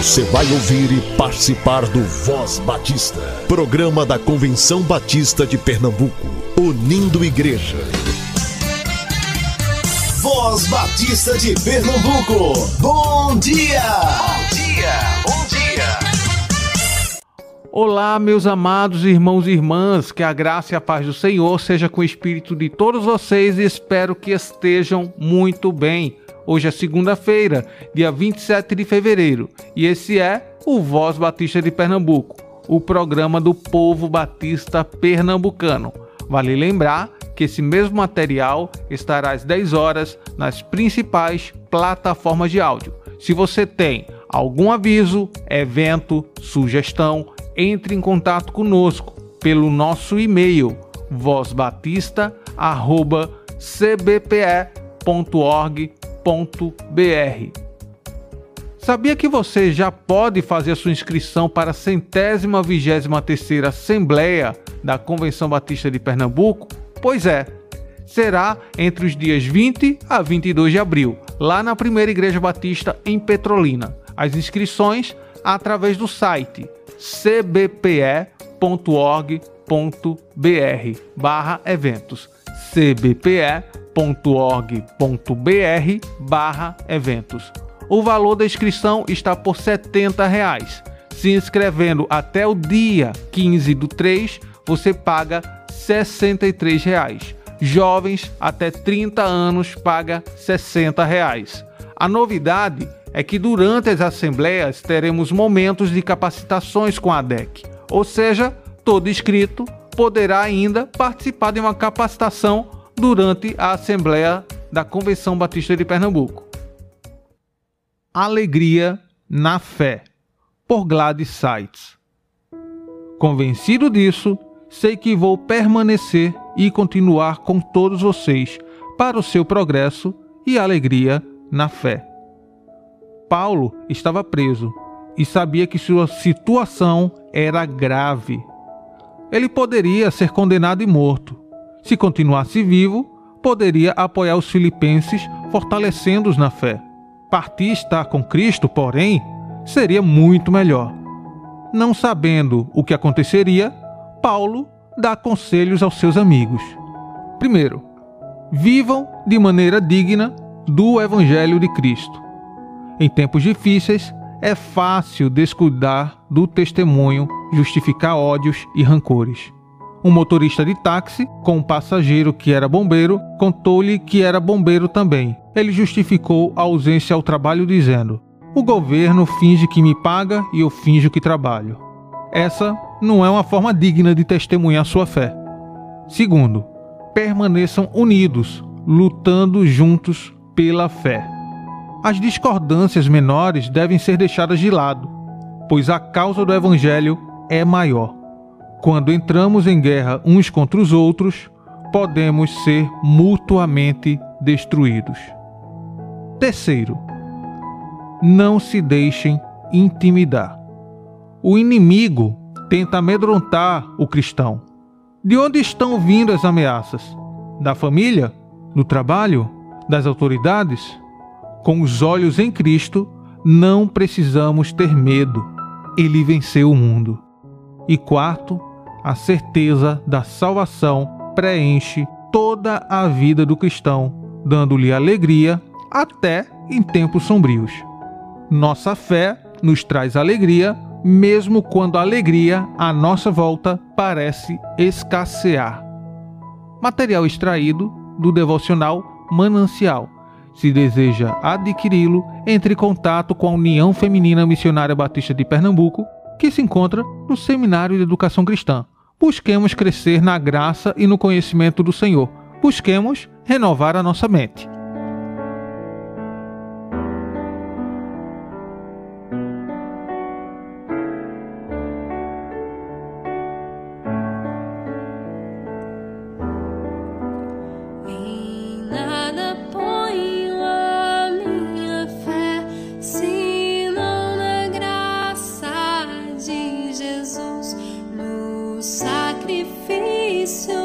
Você vai ouvir e participar do Voz Batista, programa da Convenção Batista de Pernambuco, unindo igreja. Voz Batista de Pernambuco, bom dia! Bom dia, bom dia! Olá, meus amados irmãos e irmãs, que a graça e a paz do Senhor seja com o espírito de todos vocês e espero que estejam muito bem. Hoje é segunda-feira, dia 27 de fevereiro, e esse é o Voz Batista de Pernambuco, o programa do povo batista pernambucano. Vale lembrar que esse mesmo material estará às 10 horas nas principais plataformas de áudio. Se você tem algum aviso, evento, sugestão, entre em contato conosco pelo nosso e-mail vozbatista@cbpe.org Sabia que você já pode fazer sua inscrição para a centésima vigésima terceira Assembleia da Convenção Batista de Pernambuco? Pois é, será entre os dias 20 a 22 de abril, lá na Primeira Igreja Batista em Petrolina. As inscrições através do site cbpe.org.br barra eventos cbpe.org www.org.br barra eventos. O valor da inscrição está por 70 reais. Se inscrevendo até o dia 15 do 3, você paga 63 reais. Jovens até 30 anos paga 60 reais. A novidade é que durante as assembleias teremos momentos de capacitações com a DEC, ou seja, todo inscrito poderá ainda participar de uma capacitação durante a Assembleia da Convenção Batista de Pernambuco. Alegria na Fé, por Gladys Sites. Convencido disso, sei que vou permanecer e continuar com todos vocês para o seu progresso e alegria na fé. Paulo estava preso e sabia que sua situação era grave. Ele poderia ser condenado e morto, se continuasse vivo, poderia apoiar os filipenses, fortalecendo-os na fé. Partir estar com Cristo, porém, seria muito melhor. Não sabendo o que aconteceria, Paulo dá conselhos aos seus amigos. Primeiro, vivam de maneira digna do Evangelho de Cristo. Em tempos difíceis, é fácil descuidar do testemunho, justificar ódios e rancores. Um motorista de táxi, com um passageiro que era bombeiro, contou-lhe que era bombeiro também. Ele justificou a ausência ao trabalho dizendo: O governo finge que me paga e eu finjo que trabalho. Essa não é uma forma digna de testemunhar sua fé. Segundo, permaneçam unidos, lutando juntos pela fé. As discordâncias menores devem ser deixadas de lado, pois a causa do Evangelho é maior. Quando entramos em guerra uns contra os outros, podemos ser mutuamente destruídos. Terceiro, não se deixem intimidar. O inimigo tenta amedrontar o cristão. De onde estão vindo as ameaças? Da família? Do trabalho? Das autoridades? Com os olhos em Cristo, não precisamos ter medo. Ele venceu o mundo. E quarto, a certeza da salvação preenche toda a vida do cristão, dando-lhe alegria até em tempos sombrios. Nossa fé nos traz alegria, mesmo quando a alegria à nossa volta parece escassear. Material extraído do devocional Manancial. Se deseja adquiri-lo, entre em contato com a União Feminina Missionária Batista de Pernambuco que se encontra no Seminário de Educação Cristã. Busquemos crescer na graça e no conhecimento do Senhor. Busquemos renovar a nossa mente. Sacrifício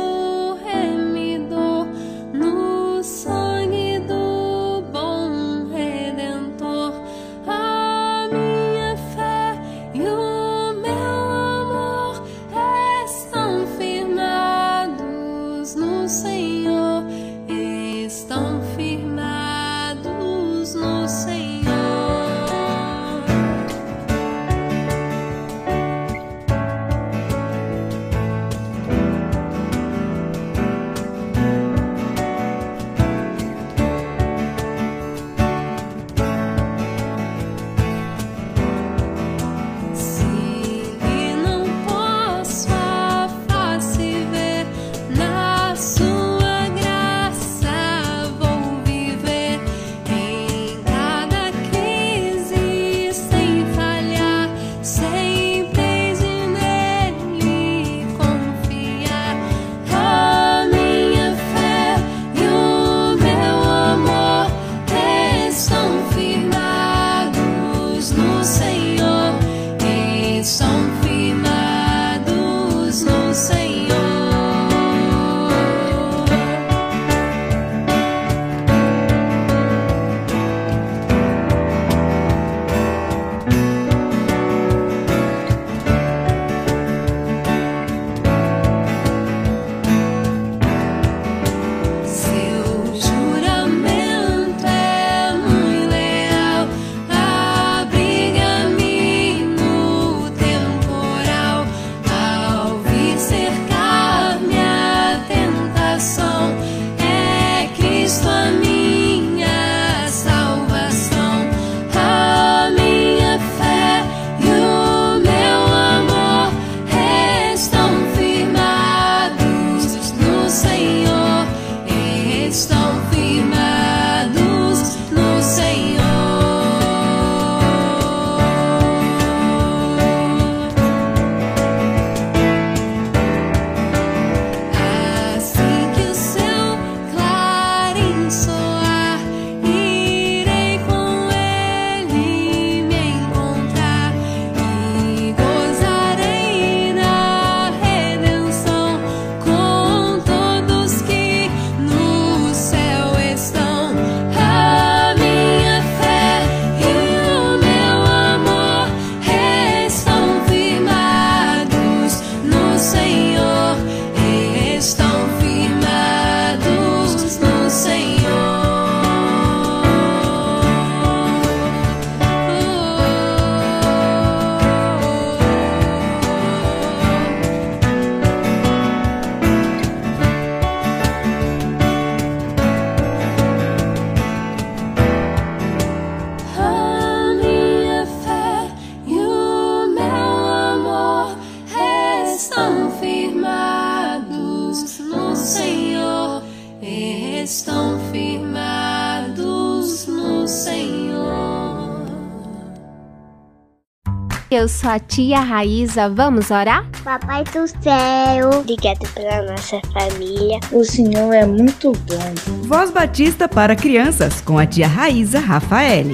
Eu sou a tia Raíza, vamos orar? Papai do céu, obrigado pela nossa família. O Senhor é muito bom. Voz Batista para crianças com a tia Raíza Rafaele.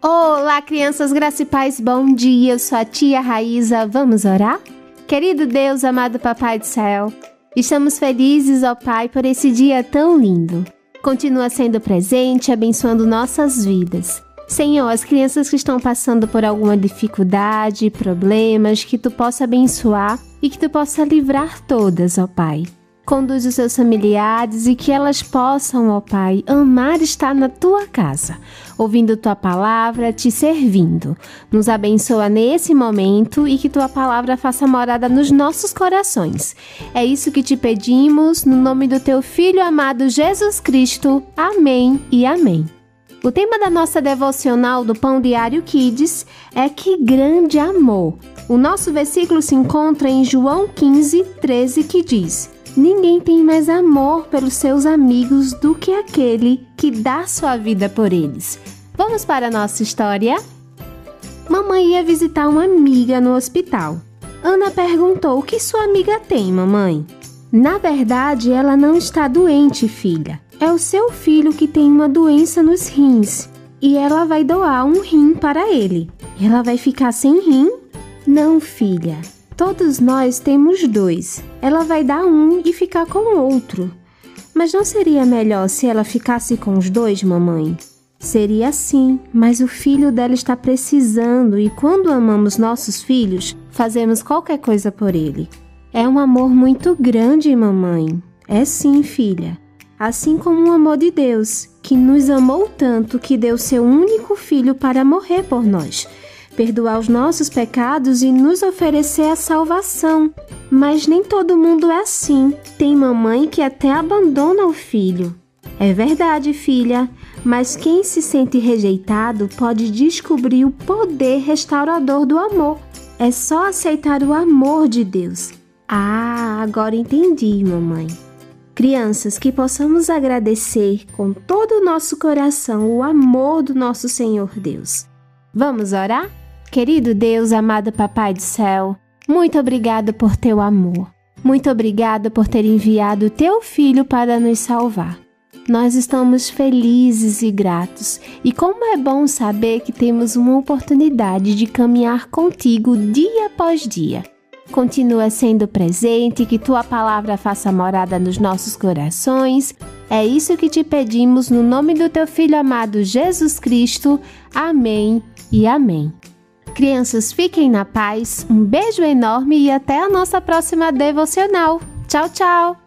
Olá, crianças e paz, bom dia. Eu sou a tia Raíza, vamos orar? Querido Deus, amado Papai do céu, estamos felizes, ó Pai, por esse dia tão lindo. Continua sendo presente, abençoando nossas vidas. Senhor, as crianças que estão passando por alguma dificuldade, problemas, que tu possa abençoar e que tu possa livrar todas, ó Pai. Conduz os seus familiares e que elas possam, ó Pai, amar estar na tua casa, ouvindo tua palavra, te servindo. Nos abençoa nesse momento e que tua palavra faça morada nos nossos corações. É isso que te pedimos, no nome do teu Filho amado Jesus Cristo. Amém e amém. O tema da nossa devocional do Pão Diário Kids é Que Grande Amor. O nosso versículo se encontra em João 15, 13, que diz. Ninguém tem mais amor pelos seus amigos do que aquele que dá sua vida por eles. Vamos para a nossa história? Mamãe ia visitar uma amiga no hospital. Ana perguntou: O que sua amiga tem, mamãe? Na verdade, ela não está doente, filha. É o seu filho que tem uma doença nos rins e ela vai doar um rim para ele. Ela vai ficar sem rim? Não, filha. Todos nós temos dois. Ela vai dar um e ficar com o outro. Mas não seria melhor se ela ficasse com os dois, mamãe? Seria sim, mas o filho dela está precisando e quando amamos nossos filhos, fazemos qualquer coisa por ele. É um amor muito grande, mamãe. É sim, filha. Assim como o amor de Deus, que nos amou tanto que deu seu único filho para morrer por nós perdoar os nossos pecados e nos oferecer a salvação. Mas nem todo mundo é assim. Tem mamãe que até abandona o filho. É verdade, filha, mas quem se sente rejeitado pode descobrir o poder restaurador do amor. É só aceitar o amor de Deus. Ah, agora entendi, mamãe. Crianças, que possamos agradecer com todo o nosso coração o amor do nosso Senhor Deus. Vamos orar? Querido Deus, amado Papai do céu, muito obrigado por teu amor. Muito obrigado por ter enviado teu filho para nos salvar. Nós estamos felizes e gratos, e como é bom saber que temos uma oportunidade de caminhar contigo dia após dia. Continua sendo presente, que tua palavra faça morada nos nossos corações. É isso que te pedimos no nome do teu filho amado Jesus Cristo. Amém e amém. Crianças, fiquem na paz, um beijo enorme e até a nossa próxima devocional. Tchau, tchau!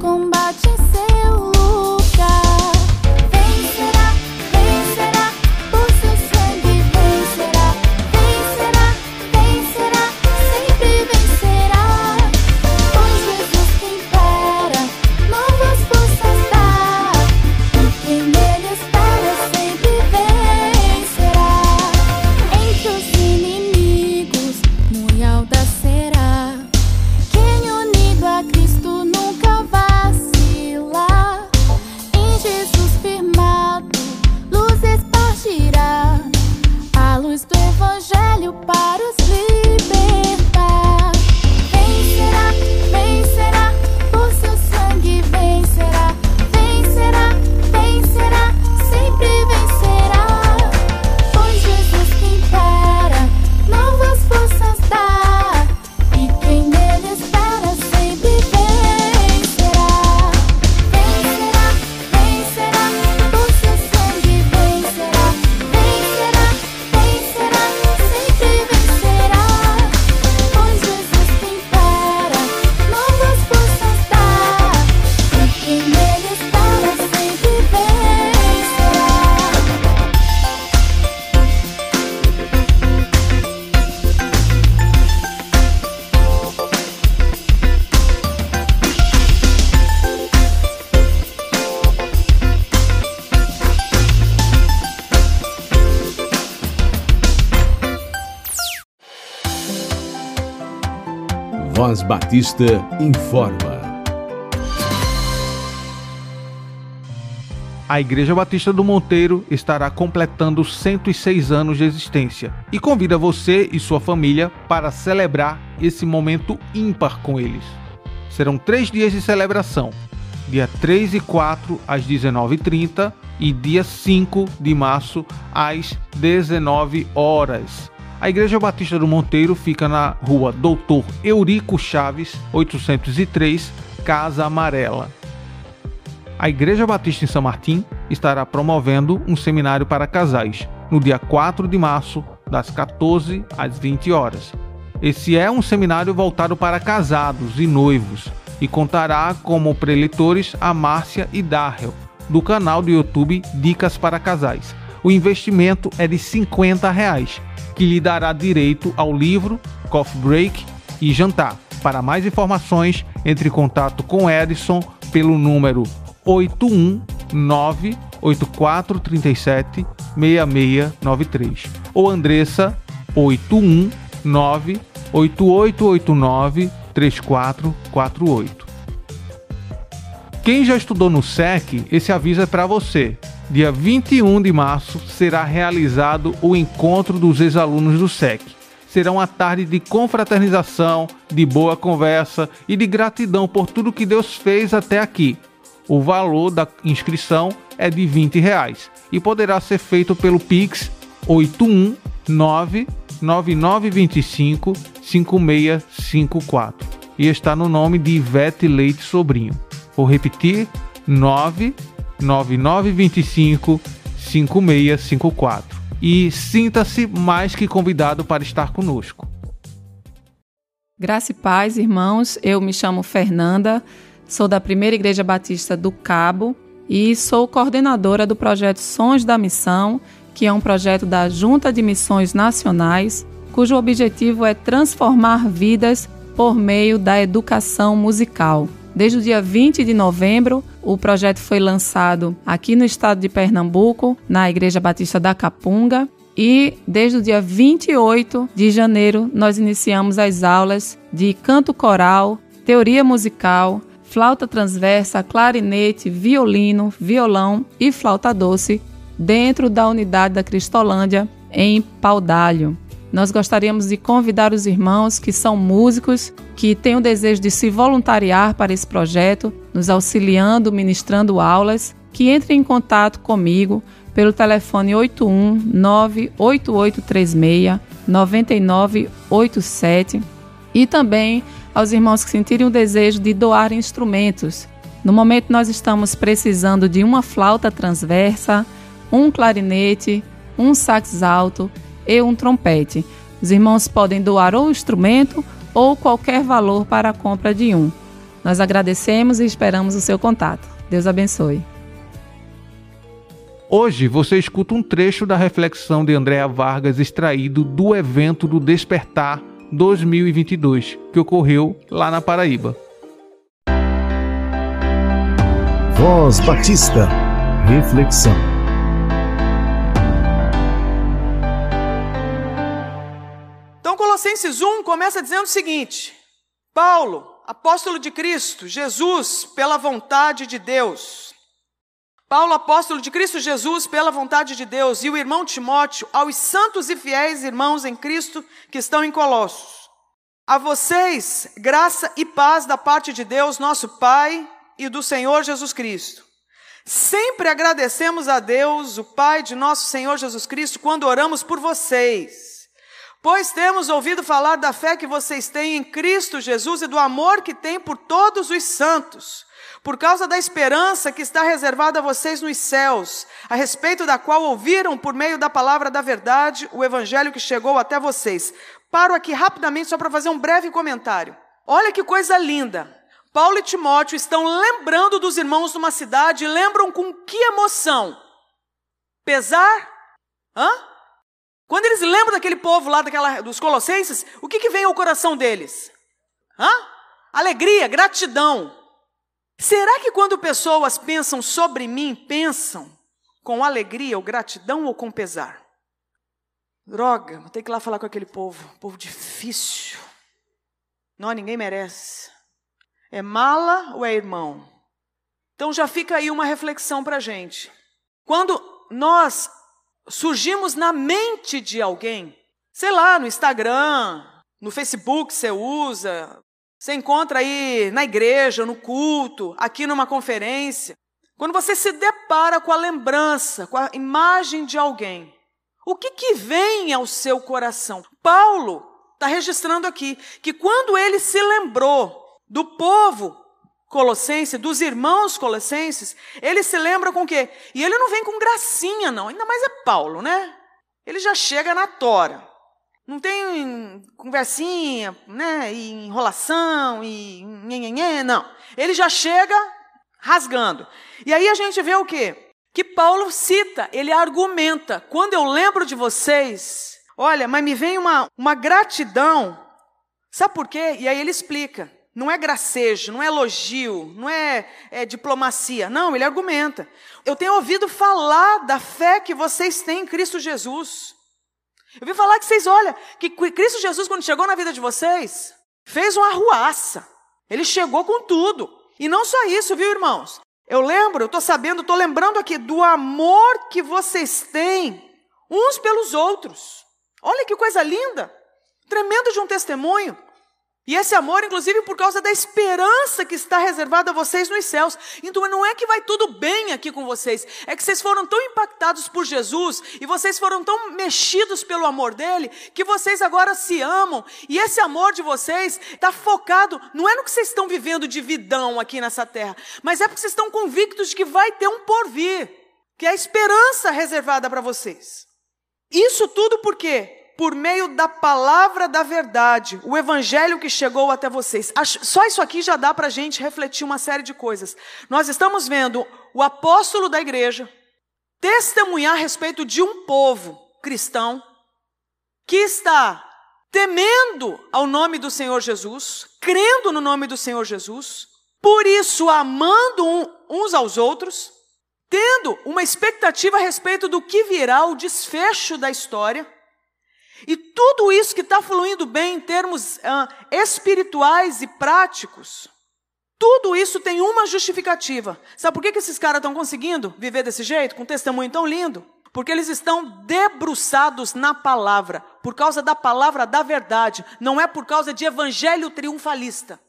con Batista informa. A Igreja Batista do Monteiro estará completando 106 anos de existência e convida você e sua família para celebrar esse momento ímpar com eles. Serão três dias de celebração, dia 3 e 4 às 19h30 e dia 5 de março às 19 horas. A Igreja Batista do Monteiro fica na rua Doutor Eurico Chaves, 803, Casa Amarela. A Igreja Batista em São Martim estará promovendo um seminário para casais no dia 4 de março, das 14 às 20 horas. Esse é um seminário voltado para casados e noivos e contará como preletores a Márcia e Darrell, do canal do YouTube Dicas para Casais. O investimento é de 50 reais que lhe dará direito ao livro, coffee break e jantar. Para mais informações, entre em contato com Edson pelo número 819 8437 6693 ou Andressa 819 8889 3448. Quem já estudou no SEC, esse aviso é para você. Dia 21 de março será realizado o encontro dos ex-alunos do SEC. Será uma tarde de confraternização, de boa conversa e de gratidão por tudo que Deus fez até aqui. O valor da inscrição é de 20 reais e poderá ser feito pelo Pix 819 9925 5654 e está no nome de Ivete Leite Sobrinho. Vou repetir: 9 9925 5654. E sinta-se mais que convidado para estar conosco. Graça e paz, irmãos. Eu me chamo Fernanda, sou da Primeira Igreja Batista do Cabo e sou coordenadora do projeto Sons da Missão, que é um projeto da Junta de Missões Nacionais, cujo objetivo é transformar vidas por meio da educação musical. Desde o dia 20 de novembro, o projeto foi lançado aqui no estado de Pernambuco, na Igreja Batista da Capunga, e desde o dia 28 de janeiro nós iniciamos as aulas de canto coral, teoria musical, flauta transversa, clarinete, violino, violão e flauta doce dentro da unidade da Cristolândia em Paudalho. Nós gostaríamos de convidar os irmãos que são músicos, que têm o desejo de se voluntariar para esse projeto, nos auxiliando, ministrando aulas, que entrem em contato comigo pelo telefone 81 98836 9987 e também aos irmãos que sentirem o desejo de doar instrumentos. No momento nós estamos precisando de uma flauta transversa, um clarinete, um sax alto e um trompete. Os irmãos podem doar ou o instrumento ou qualquer valor para a compra de um. Nós agradecemos e esperamos o seu contato. Deus abençoe. Hoje você escuta um trecho da reflexão de Andréa Vargas extraído do evento do Despertar 2022, que ocorreu lá na Paraíba. Voz Batista. Reflexão. Colossenses 1 começa dizendo o seguinte: Paulo, apóstolo de Cristo, Jesus, pela vontade de Deus. Paulo, apóstolo de Cristo Jesus, pela vontade de Deus, e o irmão Timóteo, aos santos e fiéis irmãos em Cristo que estão em Colossos. A vocês, graça e paz da parte de Deus, nosso Pai, e do Senhor Jesus Cristo. Sempre agradecemos a Deus, o Pai de nosso Senhor Jesus Cristo, quando oramos por vocês Pois temos ouvido falar da fé que vocês têm em Cristo Jesus e do amor que têm por todos os santos, por causa da esperança que está reservada a vocês nos céus, a respeito da qual ouviram por meio da palavra da verdade o evangelho que chegou até vocês. Paro aqui rapidamente só para fazer um breve comentário. Olha que coisa linda. Paulo e Timóteo estão lembrando dos irmãos de uma cidade, lembram com que emoção? Pesar? Hã? Quando eles lembram daquele povo lá daquela, dos Colossenses, o que, que vem ao coração deles? Hã? Alegria, gratidão. Será que quando pessoas pensam sobre mim, pensam com alegria ou gratidão ou com pesar? Droga, vou ter que ir lá falar com aquele povo, povo difícil. Não, ninguém merece. É mala ou é irmão? Então já fica aí uma reflexão para a gente. Quando nós surgimos na mente de alguém, sei lá, no Instagram, no Facebook você usa, você encontra aí na igreja, no culto, aqui numa conferência. Quando você se depara com a lembrança, com a imagem de alguém, o que, que vem ao seu coração? Paulo está registrando aqui que quando ele se lembrou do povo colossense, dos irmãos colossenses, ele se lembra com o quê? E ele não vem com gracinha, não. Ainda mais é Paulo, né? Ele já chega na tora. Não tem conversinha, né? E enrolação e nhenhenhê, não. Ele já chega rasgando. E aí a gente vê o quê? Que Paulo cita, ele argumenta. Quando eu lembro de vocês, olha, mas me vem uma, uma gratidão. Sabe por quê? E aí ele explica. Não é gracejo, não é elogio, não é, é, diplomacia. Não, ele argumenta. Eu tenho ouvido falar da fé que vocês têm em Cristo Jesus. Eu vi falar que vocês, olha, que Cristo Jesus, quando chegou na vida de vocês, fez uma arruaça. Ele chegou com tudo. E não só isso, viu, irmãos? Eu lembro, eu estou sabendo, estou lembrando aqui do amor que vocês têm uns pelos outros. Olha que coisa linda! Tremendo de um testemunho. E esse amor, inclusive, por causa da esperança que está reservada a vocês nos céus. Então não é que vai tudo bem aqui com vocês, é que vocês foram tão impactados por Jesus e vocês foram tão mexidos pelo amor dele que vocês agora se amam. E esse amor de vocês está focado, não é no que vocês estão vivendo de vidão aqui nessa terra, mas é porque vocês estão convictos de que vai ter um porvir, que é a esperança reservada para vocês. Isso tudo por quê? Por meio da palavra da verdade, o evangelho que chegou até vocês. Só isso aqui já dá para a gente refletir uma série de coisas. Nós estamos vendo o apóstolo da igreja testemunhar a respeito de um povo cristão que está temendo ao nome do Senhor Jesus, crendo no nome do Senhor Jesus, por isso amando uns aos outros, tendo uma expectativa a respeito do que virá, o desfecho da história e tudo isso que está fluindo bem em termos ah, espirituais e práticos, tudo isso tem uma justificativa. Sabe por que, que esses caras estão conseguindo viver desse jeito, com um testemunho tão lindo? Porque eles estão debruçados na palavra, por causa da palavra da verdade, não é por causa de evangelho triunfalista,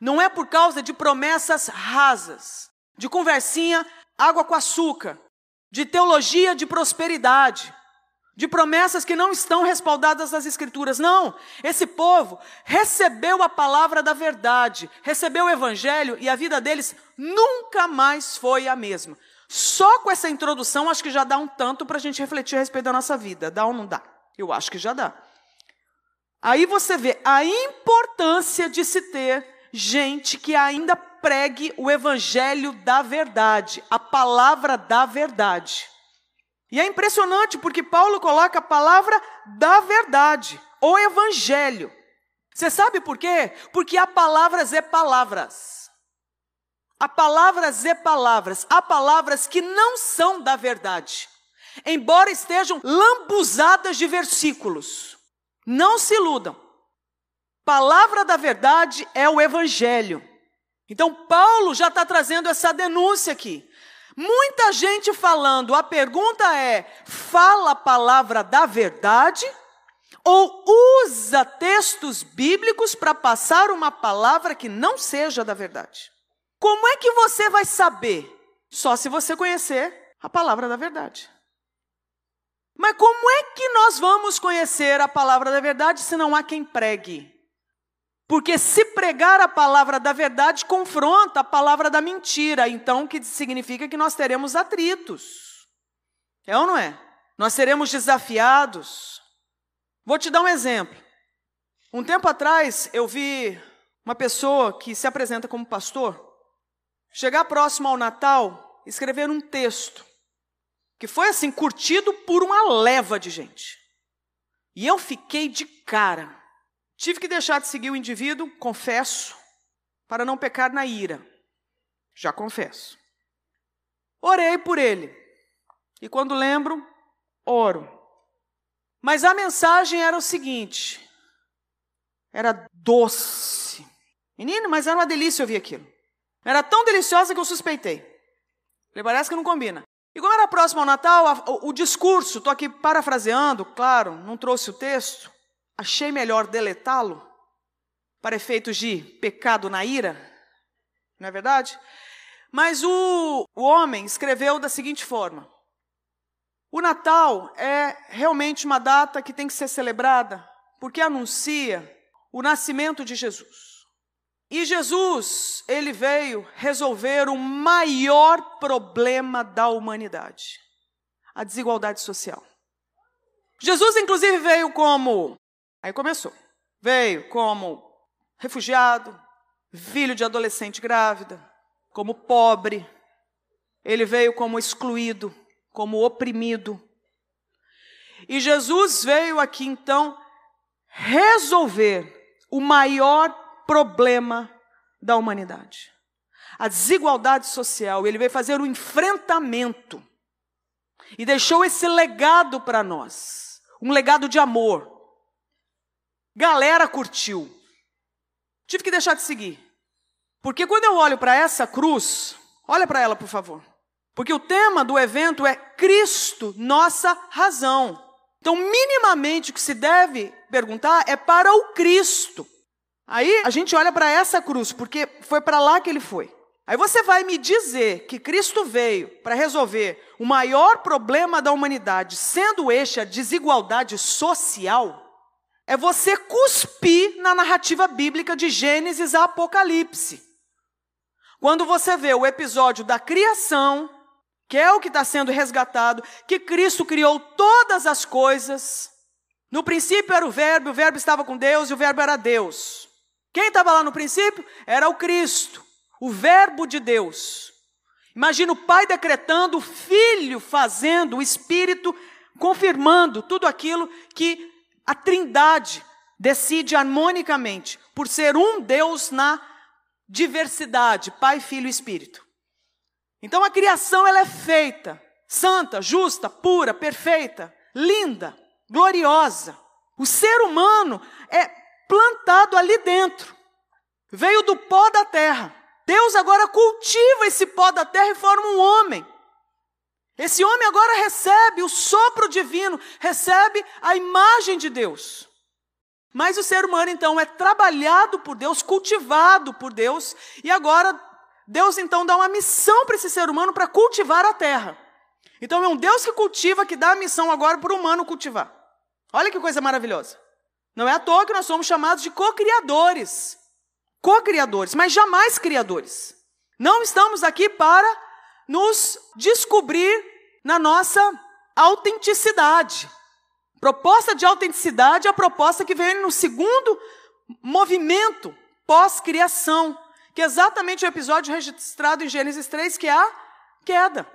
não é por causa de promessas rasas, de conversinha água com açúcar, de teologia de prosperidade de promessas que não estão respaldadas nas Escrituras. Não, esse povo recebeu a palavra da verdade, recebeu o Evangelho e a vida deles nunca mais foi a mesma. Só com essa introdução, acho que já dá um tanto para a gente refletir a respeito da nossa vida. Dá ou não dá? Eu acho que já dá. Aí você vê a importância de se ter gente que ainda pregue o Evangelho da verdade, a palavra da verdade. E é impressionante porque Paulo coloca a palavra da verdade, o evangelho. Você sabe por quê? Porque há palavras e palavras. Há palavras e palavras. Há palavras que não são da verdade. Embora estejam lambuzadas de versículos. Não se iludam. Palavra da verdade é o evangelho. Então, Paulo já está trazendo essa denúncia aqui. Muita gente falando, a pergunta é: fala a palavra da verdade ou usa textos bíblicos para passar uma palavra que não seja da verdade? Como é que você vai saber? Só se você conhecer a palavra da verdade. Mas como é que nós vamos conhecer a palavra da verdade se não há quem pregue? Porque se pregar a palavra da verdade confronta a palavra da mentira, então que significa que nós teremos atritos. É ou não é? Nós seremos desafiados. Vou te dar um exemplo. Um tempo atrás eu vi uma pessoa que se apresenta como pastor chegar próximo ao Natal, escrever um texto que foi assim curtido por uma leva de gente. E eu fiquei de cara. Tive que deixar de seguir o indivíduo, confesso, para não pecar na ira. Já confesso. Orei por ele. E quando lembro, oro. Mas a mensagem era o seguinte: era doce. Menino, mas era uma delícia ouvir aquilo. Era tão deliciosa que eu suspeitei. Falei, parece que não combina. E como era próximo ao Natal, a, o, o discurso, estou aqui parafraseando, claro, não trouxe o texto, achei melhor deletá-lo para efeitos de pecado na ira, não é verdade? Mas o, o homem escreveu da seguinte forma: O Natal é realmente uma data que tem que ser celebrada porque anuncia o nascimento de Jesus. E Jesus, ele veio resolver o maior problema da humanidade: a desigualdade social. Jesus, inclusive, veio como. Aí começou. Veio como refugiado, filho de adolescente grávida, como pobre. Ele veio como excluído, como oprimido. E Jesus veio aqui então resolver o maior problema da humanidade. A desigualdade social. Ele veio fazer o enfrentamento e deixou esse legado para nós um legado de amor. Galera curtiu. Tive que deixar de seguir. Porque quando eu olho para essa cruz, olha para ela, por favor. Porque o tema do evento é Cristo, nossa razão. Então, minimamente, o que se deve perguntar é para o Cristo. Aí a gente olha para essa cruz, porque foi para lá que ele foi. Aí você vai me dizer que Cristo veio para resolver o maior problema da humanidade, sendo este a desigualdade social? É você cuspir na narrativa bíblica de Gênesis a Apocalipse. Quando você vê o episódio da criação, que é o que está sendo resgatado, que Cristo criou todas as coisas. No princípio era o Verbo, o Verbo estava com Deus e o Verbo era Deus. Quem estava lá no princípio? Era o Cristo, o Verbo de Deus. Imagina o Pai decretando, o Filho fazendo, o Espírito confirmando tudo aquilo que a Trindade decide harmonicamente, por ser um Deus na diversidade, Pai, Filho e Espírito. Então a criação ela é feita santa, justa, pura, perfeita, linda, gloriosa. O ser humano é plantado ali dentro. Veio do pó da terra. Deus agora cultiva esse pó da terra e forma um homem. Esse homem agora recebe o sopro divino, recebe a imagem de Deus. Mas o ser humano então é trabalhado por Deus, cultivado por Deus, e agora Deus então dá uma missão para esse ser humano para cultivar a terra. Então é um Deus que cultiva que dá a missão agora para o humano cultivar. Olha que coisa maravilhosa. Não é à toa que nós somos chamados de co-criadores. Co-criadores, mas jamais criadores. Não estamos aqui para nos descobrir na nossa autenticidade. Proposta de autenticidade é a proposta que vem no segundo movimento pós-criação, que é exatamente o episódio registrado em Gênesis 3, que é a queda.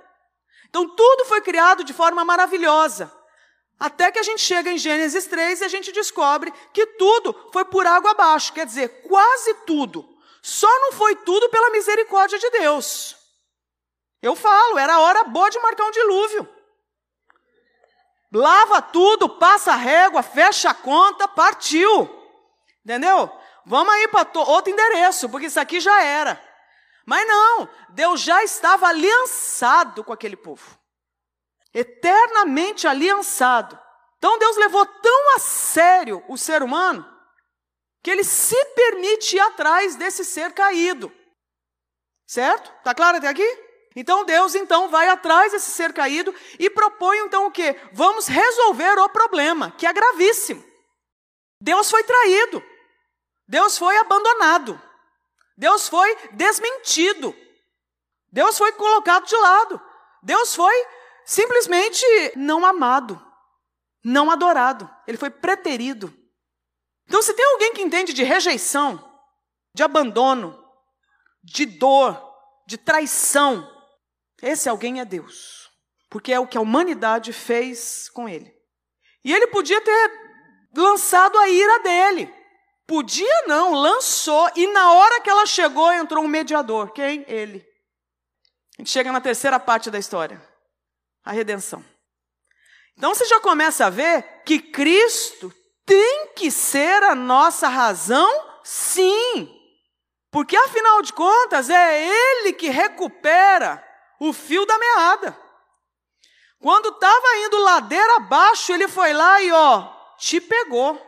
Então tudo foi criado de forma maravilhosa. Até que a gente chega em Gênesis 3 e a gente descobre que tudo foi por água abaixo, quer dizer, quase tudo. Só não foi tudo pela misericórdia de Deus. Eu falo, era hora boa de marcar um dilúvio. Lava tudo, passa a régua, fecha a conta, partiu. Entendeu? Vamos aí para outro endereço, porque isso aqui já era. Mas não, Deus já estava aliançado com aquele povo eternamente aliançado. Então Deus levou tão a sério o ser humano que ele se permite ir atrás desse ser caído. Certo? Tá claro até aqui? Então Deus então vai atrás desse ser caído e propõe então o quê? Vamos resolver o problema, que é gravíssimo. Deus foi traído. Deus foi abandonado. Deus foi desmentido. Deus foi colocado de lado. Deus foi simplesmente não amado, não adorado. Ele foi preterido. Então, se tem alguém que entende de rejeição, de abandono, de dor, de traição, esse alguém é Deus. Porque é o que a humanidade fez com ele. E ele podia ter lançado a ira dele. Podia não, lançou. E na hora que ela chegou, entrou um mediador. Quem? Ele. A gente chega na terceira parte da história a redenção. Então você já começa a ver que Cristo tem que ser a nossa razão, sim. Porque afinal de contas é ele que recupera o fio da meada. Quando estava indo ladeira abaixo, ele foi lá e ó, te pegou.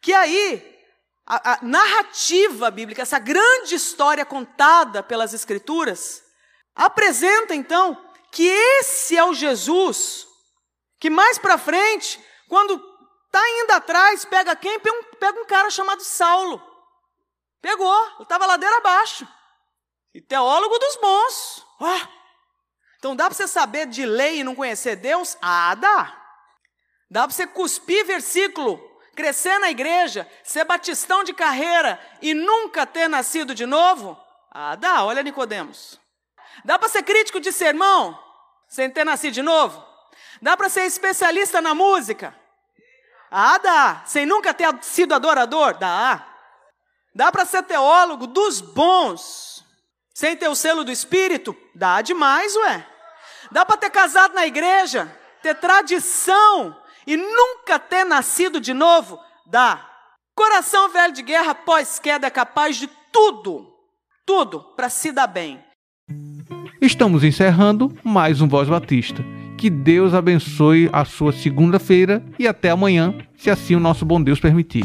Que aí a, a, narrativa bíblica, essa grande história contada pelas Escrituras, apresenta então que esse é o Jesus que mais para frente, quando está indo atrás, pega quem? Pega um, pega um cara chamado Saulo. Pegou, ele estava ladeira abaixo. E teólogo dos bons. Oh, então dá para você saber de lei e não conhecer Deus? Ah, dá. Dá para você cuspir versículo, crescer na igreja, ser batistão de carreira e nunca ter nascido de novo? Ah, dá. Olha Nicodemos. Dá para ser crítico de sermão sem ter nascido de novo? Dá para ser especialista na música? Ah, dá. Sem nunca ter sido adorador? Dá. Dá para ser teólogo dos bons, sem ter o selo do Espírito? Dá demais, ué. Dá para ter casado na igreja, ter tradição e nunca ter nascido de novo? Dá. Coração velho de guerra pós-queda é capaz de tudo, tudo para se dar bem. Estamos encerrando mais um Voz Batista. Que Deus abençoe a sua segunda-feira e até amanhã, se assim o nosso bom Deus permitir.